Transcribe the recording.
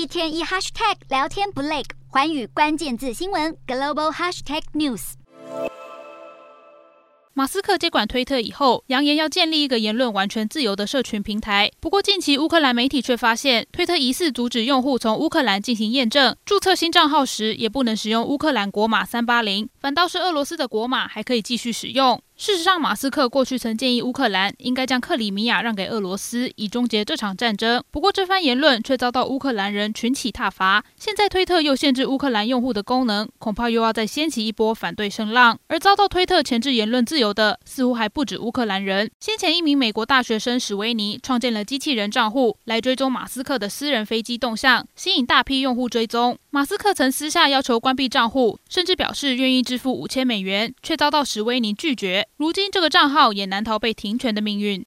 一天一 hashtag 聊天不累，寰宇关键字新闻 global hashtag news。马斯克接管推特以后，扬言要建立一个言论完全自由的社群平台。不过，近期乌克兰媒体却发现，推特疑似阻止用户从乌克兰进行验证，注册新账号时也不能使用乌克兰国码三八零，反倒是俄罗斯的国码还可以继续使用。事实上，马斯克过去曾建议乌克兰应该将克里米亚让给俄罗斯，以终结这场战争。不过，这番言论却遭到乌克兰人群起挞伐。现在，推特又限制乌克兰用户的功能，恐怕又要再掀起一波反对声浪。而遭到推特钳制言论自由的，似乎还不止乌克兰人。先前，一名美国大学生史维尼创建了机器人账户来追踪马斯克的私人飞机动向，吸引大批用户追踪。马斯克曾私下要求关闭账户，甚至表示愿意支付五千美元，却遭到史维尼拒绝。如今，这个账号也难逃被停权的命运。